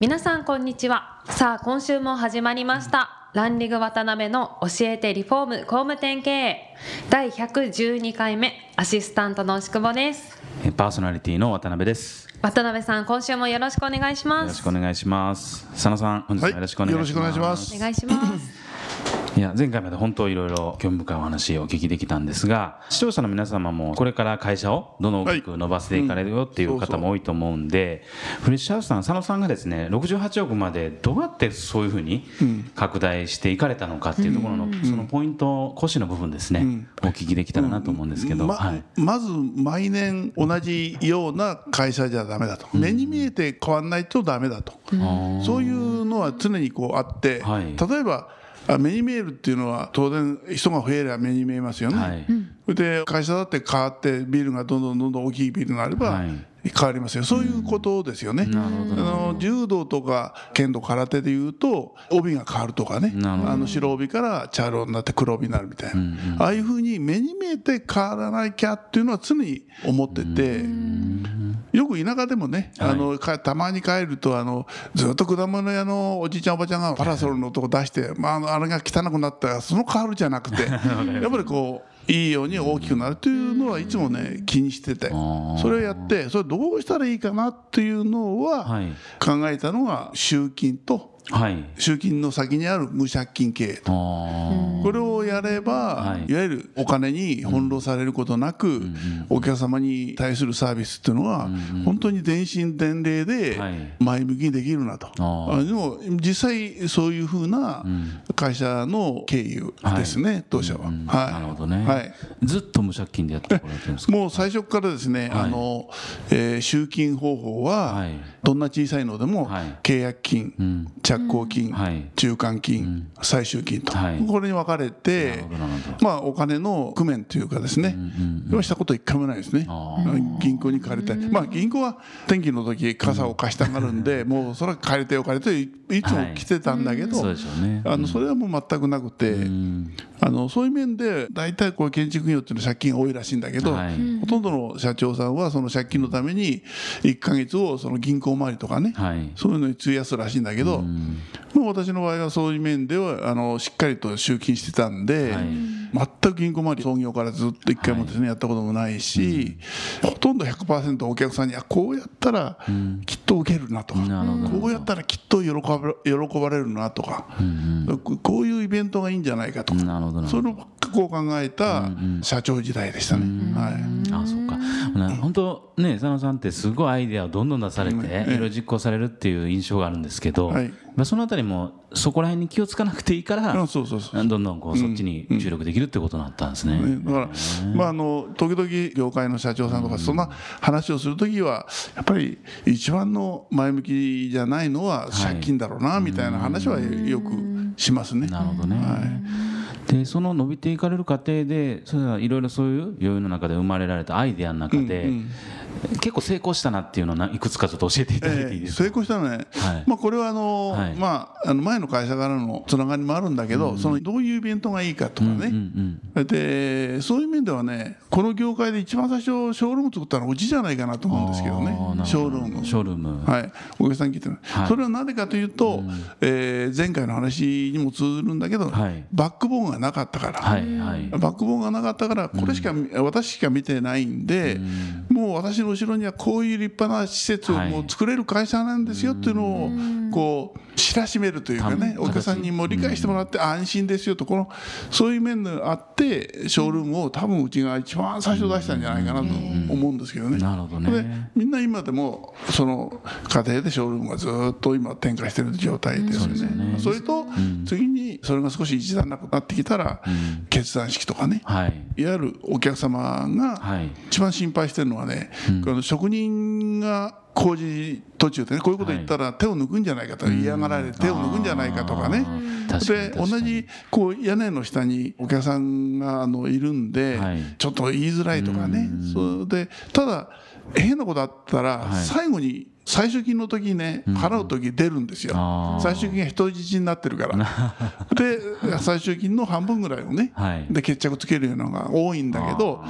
皆さんこんにちは。さあ今週も始まりました。ランリグ渡辺の教えてリフォーム工務店経営。第112回目アシスタントの牛久保です。パーソナリティの渡辺です。渡辺さん今週もよろしくお願いしよます。ろしくお願いします。佐野さん、本日もよろしくお願いします。はいよろしくお願いします。お願いしますいや前回まで本当いろいろ興味深いお話をお聞きできたんですが視聴者の皆様もこれから会社をどんどん大きく伸ばしていかれるよっていう方も多いと思うんでフレッシュハウスさん佐野さんがですね68億までどうやってそういうふうに拡大していかれたのかっていうところのそのポイント腰の部分ですねお聞きできたらなと思うんですけど、まはい、まず毎年同じような会社じゃダメだと、目に見えて変わらないとダメだと、そういうのは常にこうあって、はい。例えばあ目に見えるっていうのは当然人が増えれば目に見えますよね、はい。で会社だって変わってビルがどんどんどんどん大きいビルになればはい。変わりますよ、そういうことですよね、なるほどあの柔道とか剣道空手でいうと帯が変わるとかね。あの白帯から茶色になって黒帯になるみたいな、ああいうふうに目に見えて変わらなきゃっていうのは常に思ってて。よく田舎でもね、あのかたまに帰るとあのずっと果物屋のおじいちゃんおばちゃんがパラソルのとこ出して、まあ、あのあれが汚くなったらその変わるじゃなくて やっぱりこういいように大きくなるというのはいつもね気にしててー。それをやってそれどうしたらいいかなっていうのははい。考えたのが集金とはい。集金の先にある無借金経営と。これをやれば、はい。い、わゆるお金に翻弄されることなく、お客様に対するサービスっていうのは、本当に電信伝令ではい。前向きにできるなと、あー。あでも実際そういうふうな会社の経由ですね、当社は、うん。は。い。なるほどね、はい。ずっと無借金でやってこられてるんですかもう最初からですね、あのえー集金方法は、はい。どんな小さいのでも、はい。契約金、ん着工金、はい。中間金、最終金と、はい。これに分かれてまあ、お金の工面というかですね、はしたこと一回もないですね。あ、銀行に借りたい、まあ、銀行は天気の時傘を貸したがるんで、もうそれは借りてよ借りていいつも来てたんだけど、そうでしょうね。あのそれはもう全くなくて、うん。あのそういう面で大体こういう建築業っていうのは借金が多いらしいんだけど、はい。ほとんどの社長さんはその借金のために1か月をその銀行回りとかね、はい。そういうのに費やすらしいんだけど、もう私の場合はそういう面ではあのしっかりと集金してたんで、はい。全く銀行回り創業からずっと一回もですね、やったこともないし、ほとんど100%お客さんにあこうやったらきっと受けるなとか、なるほど。こうやったらきっと喜ばれ喜ばれるなとか、こういうイベントがいいんじゃないかとか、そればっかこう考えた社長時代でしたね。はい。あそうか。な本当ね佐野さんってすごいアイデアをどんどん出されてええいろいろ実行されるっていう印象があるんですけど、はい。まあ、そのあたりもそこら辺に気をつかなくていいからどんどんこうそっちに注力できるってことになったんですね。ねだから、まあ、あの時々業界の社長さんとかそんな話をするときはやっぱり一番の前向きじゃないのは借金だろうなみたいな話はよくしますね。なるほどね、でその伸びていかれる過程でそれはいろいろそういう余裕の中で生まれられたアイデアの中で、結構成功したなっていうのをないくつかちょっと教えていただいていいええですか、成功したのね、はい。まあ、これはあの、はい。まあ、あの前の会社からのつながりもあるんだけど、そのどういうイベントがいいかとかね、でそういう面ではねこの業界で一番最初ショールーム作ったのはうちじゃないかなと思うんですけどね。ショールーム。ショールーム。はい、お客さん聞いてる、はい。それはなぜかというと、えー前回の話にも通ずるんだけど、はい。バックボーンがなかったから、はいはい。バックボーンがなかったからこれしか、私しか見てないんで、もう私の後ろにはこういう立派な施設をはい。もう作れる会社なんですよっていうのをこう知らしめるというかねたお客さんにも理解してもらって安心ですよとこのそういう面があってショールームを多分うちが一番最初出したんじゃないかなと思うんですけどね。なるほどでねみんな今でもその過程でショールームがずっと今展開してる状態ですよね。それと次にそれが少し一段落になってきたら決断式とかね。はい。いわゆるお客様がはい。一番心配してるのはね、この職人分が工事途中でねこういうこと言ったら手を抜くんじゃないかと嫌がられて手を抜くんじゃないかとかね。で同じこう屋根の下にお客さんがあのいるんで、ちょっと言いづらいとかね。それでただ変なことあったら最後に最終金の時にね払う時出るんですよ、最終金が人質になってるから。で最終金の半分ぐらいをね、で決着つけるようなのが多いんだけど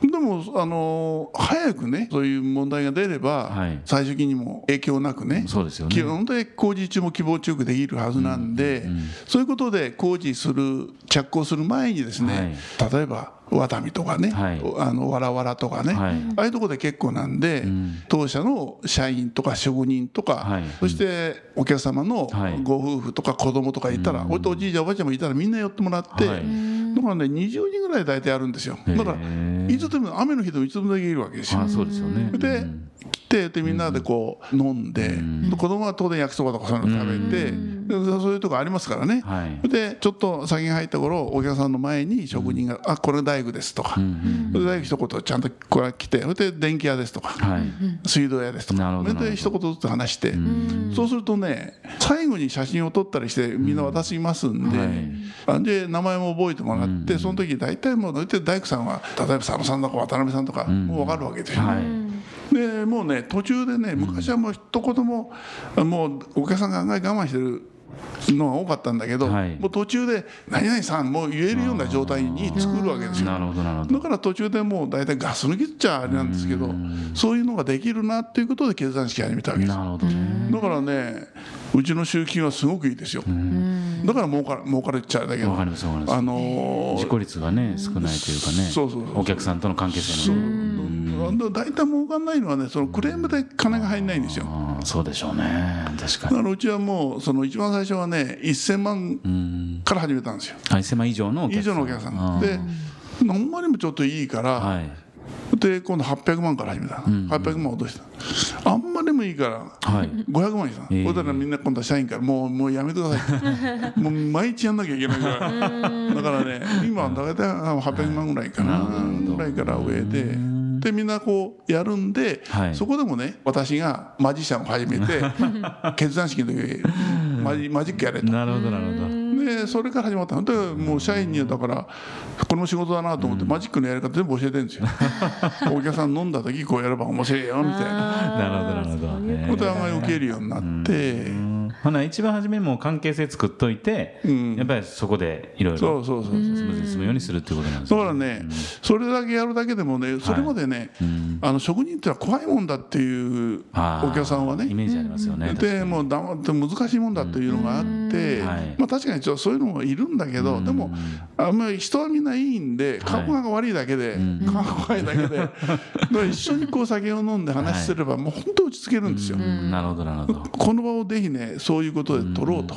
でもあの早くねそういう問題が出れば、はい、最終金にも影響なくねそうですよね。本当に工事中も希望中できるはずなんで、そういうことで工事する着工する前にですね、はい、例えばワタミとかね、はい、あのわらわらとかね、はい、ああいうところで結構なんで、うん、当社の社員とか職人とか、はい、そしてお客様のご夫婦とか子供とかいたら、はい、おじいちゃんおばあちゃんもいたらみんな寄ってもらって、だからね20人ぐらい大体あるんですよ。だからいつでも雨の日でもいつでもだけいるわけですよ。あそうですよね。で来てでみんなでこう飲んで、子供は当然焼きそばとかそういうの食べて、そういうとこありますからね、はい、でちょっと先に入った頃お客さんの前に職人が「あこれ大工です」とか、大工一言ちゃんとこれ来てそれで電気屋ですとか、はい、水道屋ですとか。それで一言ずつ話して、そうするとね最後に写真を撮ったりしてみんな渡しますんで、はい、で名前も覚えてもらって、その時大体もう大体大工さんは例えば佐野さんとか渡辺さんとかもう分かるわけですよ。でもうね途中でね昔はもう一言も、もうお客さんが案外我慢してるのが多かったんだけど、はい、もう途中で「何々さん」もう言えるような状態に作るわけですよ。だから途中でもう大体ガス抜きっちゃあれなんですけどそういうのができるなっていうことで計算式始めたわけです。だからねうちの集金はすごくいいですよ。だから儲かる儲かるっちゃだけどあのー、自己率がね少ないというかね。そうそうお客さんとの関係性の大体儲かんないのはねそのクレームで金が入んないんですよ。そうでしょうね。確かに。だからうちはもうその一番最初はね1000万から始めたんですよ。1000万以上のお客さん。以上のお客さん。で何万にもちょっといいから、はい、で今度800万から始めた、うん、800万落とした。あんまりもいいから、はい、500万にした、えー、そしたらみんな今度は社員からもうもうやめてください。もう毎日やんなきゃいけないから。だからね今大体800万ぐらいかな。ぐらいから上で。でみんなこうやるんで、はい、そこでもね私がマジシャンを始めて 決断式の時マジマジックやれと。なるほどなるほど。でそれから始まったの。でもう社員にはだからこの仕事だなと思って、マジックのやり方全部教えてるんですよ。お客さん飲んだ時こうやれば面白いよみたいな。なるほどなるほど。お互い受けるようになって。ほな一番初めも関係性作っといて、うん、やっぱりそこでいろいろスムーズに進むようにするっていうことなんですね。だからね、うん、それだけやるだけでもねそれまでね、はい。あの職人ってのは怖いもんだっていうお客さんはね。イメージありますよね。でもう黙って難しいもんだっていうのがあって、はい、まあ、確かにちょそういうのもいるんだけど、でもあんまり人はみんないいんで顔が悪いだけで、顔が悪いだけで 一緒にこう酒を飲んで話すれば、もう本当落ち着けるんですよ。なるほどなるほど。この場をぜひねそういうことで取ろうと。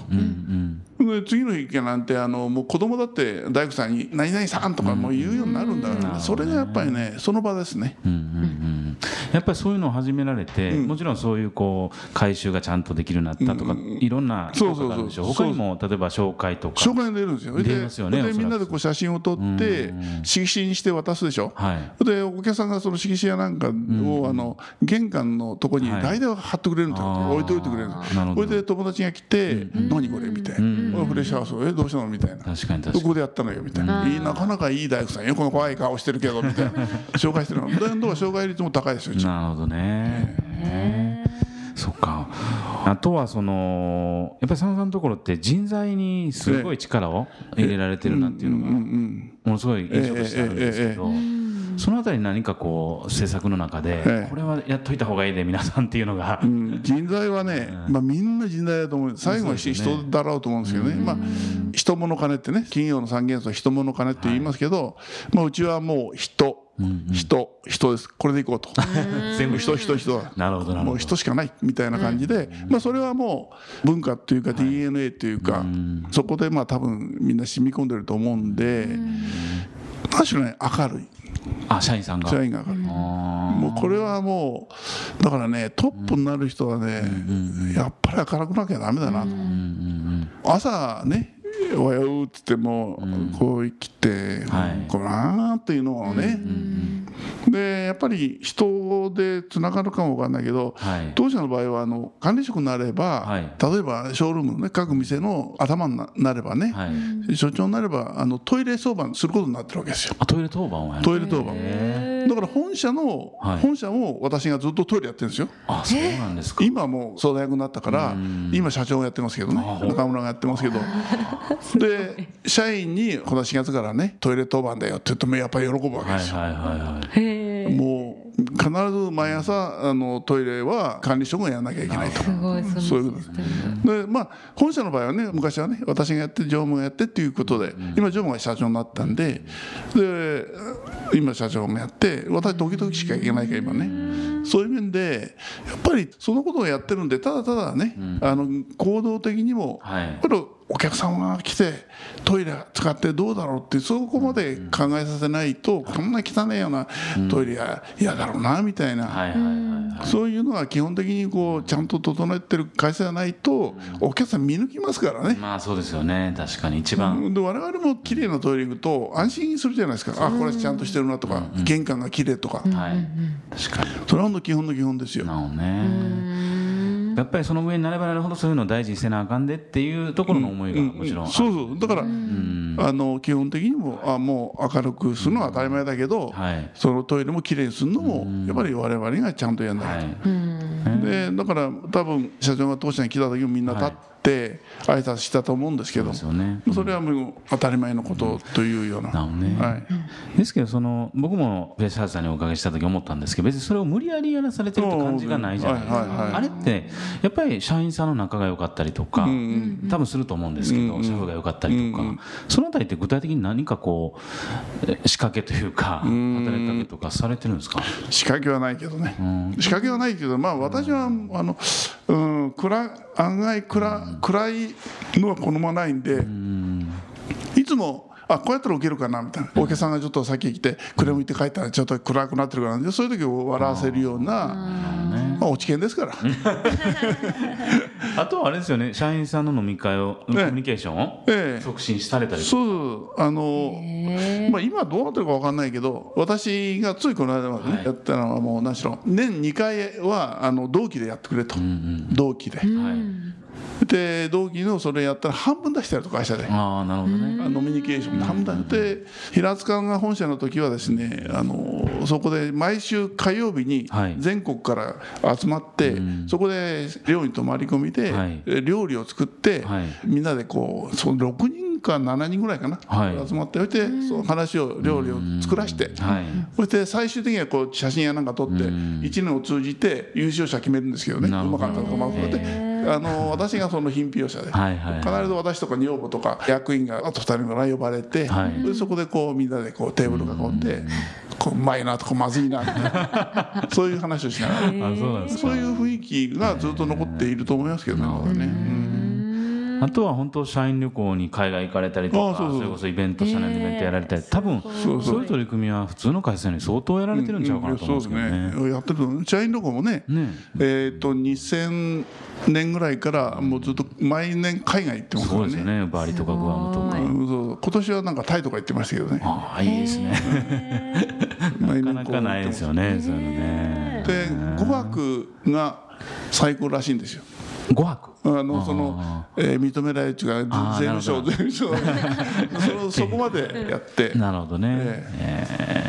で次の日なんてあのもう子供だって大工さんに「何々さん」とかもう言うようになるんだから、それがやっぱりねその場ですね。うんうんうんやっぱりそういうのを始められて、うん、もちろんそういうこう回収がちゃんとできるようになったとか、うん、いろんなそうそうそうそう。他にも例えば紹介とか。紹介出るんですよ。出ますよねでみんなでこう写真を撮って色紙にして渡すでしょ、はい、でお客さんがその色紙やなんかを、あの玄関のとこに大体貼ってくれるんですよ、はい、置いておいてくれるんですそれで友達が来て「何これ?」みたいな「フレッシュハウスえどうしたの?」みたいな。確かにどこでやったのよみたいな。なかなかいい大工さん。よこの怖い顔してるけどみたいな。紹介してるの。で紹介率も高いですよなるほどね。そっか。あとはそのやっぱり佐野さんのところって人材にすごい力を入れられてるなっていうのがものすごい印象としてあるんですけど。そのあたり何かこう政策の中で、これはやっといた方がいいで皆さんっていうのが、うん、人材はね、まあ、みんな人材だと思う。最後は人だろうと思うんですけどね、まあ、人物金ってね企業の三元素人物金って言いますけど、まあ、うちはもう人人人です。これでいこうと。全部人人人。なるほどもう人しかないみたいな感じで、まあ、それはもう文化っていうか DNA っていうか、そこでまあ多分みんな染み込んでると思うんで何しろね明るい。あ社員さんが。社員が明るい。もうこれはもうだからねトップになる人はね、やっぱり明るくなきゃダメだなと、朝ねおはようっつっても、こう生きて、こうなーっていうのをね、でやっぱり人こでつながるかもわかんないけど、はい。当社の場合はあの管理職になれば、はい。例えばショールームの、ね、各店の頭にななればね、はい。所長になればあのトイレ相談することになってるわけですよ。あトイレ当番トイレ当番へだから本社の、はい。本社も私がずっとトイレやってるんですよ。あそうなんですか。今はもう相談役になったから今社長がやってますけどね。あ中村がやってますけど。で社員にこの4月からねトイレ当番だよって言ってもやっぱり喜ぶわけですよ。はいはいはいはい必ず毎朝あのトイレは管理職がやらなきゃいけないと。すごいそういうことシステムでまあ本社の場合はね昔はね私がやって常務がやってっていうことで、今常務が社長になったんでで今社長がやって私時々しか行けないから今ね、そういう面でやっぱりそのことをやってるんでただただね、あの行動的にも、はい。やっぱりお客様が来てトイレ使ってどうだろうってそこまで考えさせないと、こんな汚いようなトイレは嫌だろうなみたいな。はいはいはいはい。そういうのは基本的にこうちゃんと整えてる会社じゃないとお客さん見抜きますからね。まあそうですよね確かに。一番。で我々も綺麗なトイレ行くと安心するじゃないですか、あこれちゃんとしてるなとか、玄関が綺麗とか、はい。確かに。それは基本の基本ですよ。なるほどねやっぱりその上になればなるほどそういうのを大事にせなあかんでっていうところの思いがもちろんある。そうそう。だから、あの基本的にもあもう明るくするのは当たり前だけど、はい。そのトイレも綺麗にするのもやっぱり我々がちゃんとやんないと。はい。でだから多分社長が当社に来た時もみんな立って挨拶したと思うんですけど、ですよね。それはもう当たり前のことというような。ね。はい。ですけどその僕もフレッシュハウスさんにお伺いした時思ったんですけど別にそれを無理やりやらされてるって感じがないじゃないですか、はいはいはいあれってやっぱり社員さんの仲が良かったりとか、多分すると思うんですけど、社風が良かったりとか、そのあたりって具体的に何かこうえ仕掛けというか働きかけとかされてるんですか、仕掛けはないけどね、仕掛けはないけど、まあ、私はあの、うん、暗案外暗暗いのは好まないんで、いつもあこうやったら受けるかなみたいな。お客さんがちょっと先に来てクレーム言って帰ったらちょっと暗くなってるからでそういう時を笑わせるようなまあ、落ち見ですから。あとはあれですよね社員さんの飲み会を、コミュニケーションをええ。促進されたりとか。そうあの、まあ、今どうなってるか分かんないけど私がついこの間までね、やったのはもう何しろ年2回はあの同期でやってくれと、同期で、はい、で同期のそれやったら半分出してやると会社で。ああなるほどね、ノミニケーション半分。で平塚が本社の時はですねあのそこで毎週火曜日にはい。全国から集まって、そこで寮に泊まり込みで、はい。料理を作って、はい。みんなでこうその6人か7人ぐらいかな、はい。集まってそしてその話を料理を作らして、はい。そして最終的にはこう写真やなんか撮って1年を通じて優勝者決めるんですけどねうまかったとかまあそれであの私がその品評者で。はいはい必ず私とか女房とか役員があと2人ぐらい呼ばれて、はい。でそこでこうみんなでこうテーブル囲んでこううまいなとかまずいなとか そういう話をしながら。あそういう雰囲気がずっと残っていると思いますけどね。ね。うんあとは本当社員旅行に海外行かれたりとかあそうそう。それこそイベント社内のイベントやられたり多分そうそう。いう取り組みは普通の会社に相当やられてるんちゃうかなと思うんですけどそうね。ですねやってると社員旅行もねね。えー、と2000年ぐらいからもうずっと毎年海外行ってますかそうらね。ですよね。バリとかグアムとか。うんそう今年はなんかタイとか行ってましたけどね。ああいいですね。毎なかなかないですよねそういうのね。で5泊が最高らしいんですよ。5泊。あのその、えー認められるというか税務署税務署そこまでやって。なるほどね、ええ。ー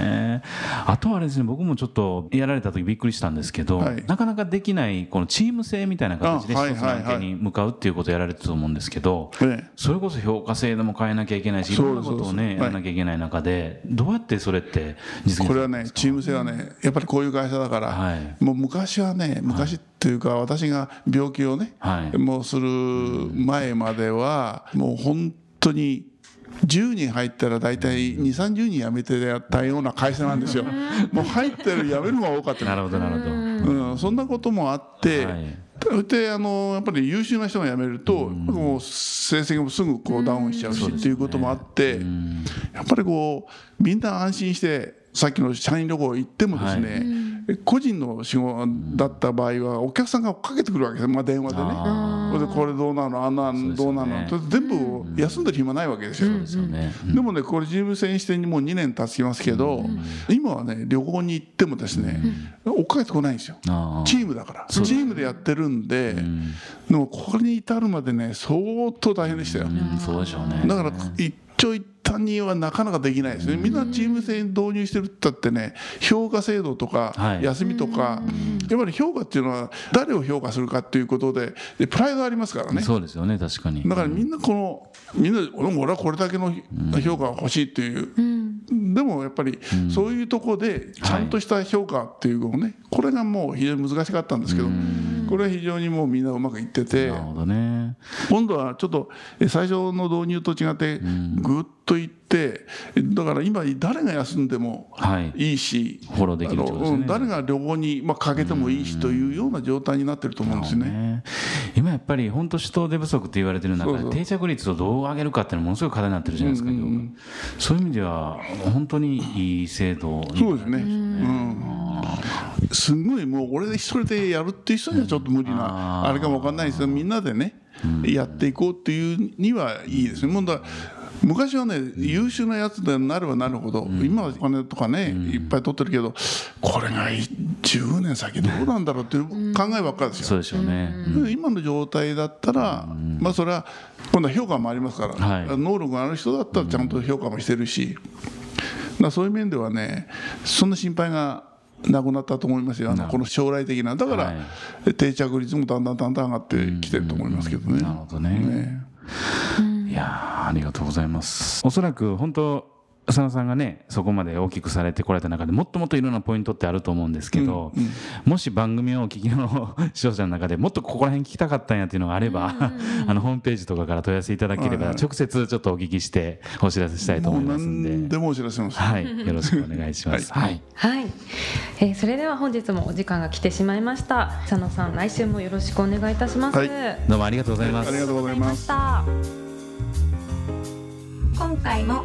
あとはあれですね僕もちょっとやられた時びっくりしたんですけど、はい。なかなかできないこのチーム性みたいな形で一つの案件に向かうっていうことをやられてたと思うんですけど、ええ。それこそ評価制度も変えなきゃいけないしいろんなことをねやらなきゃいけない中でどうやってそれって実現これはねチーム性はねやっぱりこういう会社だから、はい。もう昔はね昔っていうか私が病気をね、はい。もうする前まではもう本当に10人入ったら大体2 3 0人辞めてやったような会社なんですよ。もう入ってる辞めるのが多かった。なるほどなるほど、うん、そんなこともあって、はい。そしてあのやっぱり優秀な人が辞めると、もう成績もすぐこうダウンしちゃうしっていうこともあって、やっぱりこうみんな安心してさっきの社員旅行行ってもですね、え個人の仕事だった場合はお客さんがかけてくるわけですよ、まあ、電話でね。これどうなのあんなどうなよね。の。全部休んでる暇ないわけですよ、ですよね。うん。でもねこれ事務船してにもう2年経ちますけど、今はね旅行に行ってもですね、追っかけてこないんですよ。チームだから。チームでやってるんで、ん。でもこれに至るまでね相当大変でしたよ、うん。そうでしょうね。だから一長一短にはなかなかできないですね、みんなチーム制に導入してるって言ったってね、評価制度とかはい。休みとか、やっぱり評価っていうのは、誰を評価するかっていうことで、でプライドありますからね。そうですよね。確かに。だからみんなこのみんな俺も俺はこれだけの評価が欲しいっていう、でもやっぱりそういうところでちゃんとした評価っていうのをねこれがもう非常に難しかったんですけどこれは非常にもうみんなうまくいってて。なるほどね。今度はちょっとえ最初の導入と違ってぐっといってだから今誰が休んでもはい。いいしフォローできるってことですね。うん誰が旅行にまあかけてもいいしというような状態になってると思うんですよね。ね、今やっぱり本当人手不足って言われてる中で定着率をどう上げるかっていうのはものすごい課題になってるじゃないですか、そういう意味では本当にいい制度にそうですね。うん。すごいもう俺一人でやるっていう人にはちょっと無理あなー。あれかもわかんないですけどみんなでねやっていこうっていうにはいいです。ね。もうだ昔はね優秀なやつでなればなるほど、今はお金とかね、いっぱい取ってるけどこれが10年先どうなんだろうっていう考えばっかりですよ。そう。でしょうね、で今の状態だったら、まあそれは今度は評価もありますから、はい。能力がある人だったらちゃんと評価もしてるし、だそういう面ではねそんな心配がなくなったと思いますよ。あのこの将来的な。だから、は定着率もだんだんだんだん上がってきてると思いますけどね。なるほどね。ね。いやーありがとうございます。おそらく本当佐野さんがねそこまで大きくされてこられた中でもっともっといろんなポイントってあると思うんですけど、もし番組をお聞きの視聴者の中でもっとここら辺聞きたかったんやっていうのがあれば、あのホームページとかから問い合わせいただければ、直接ちょっとお聞きしてお知らせしたいと思いますんで。何でもお知らせします。はい、よろしくお願いします。はい。はい、はい、えーそれでは本日もお時間が来てしまいました。佐野さん来週もよろしくお願いいたします、はい。どうもありがとうございます。ありがとうございます。た。今回も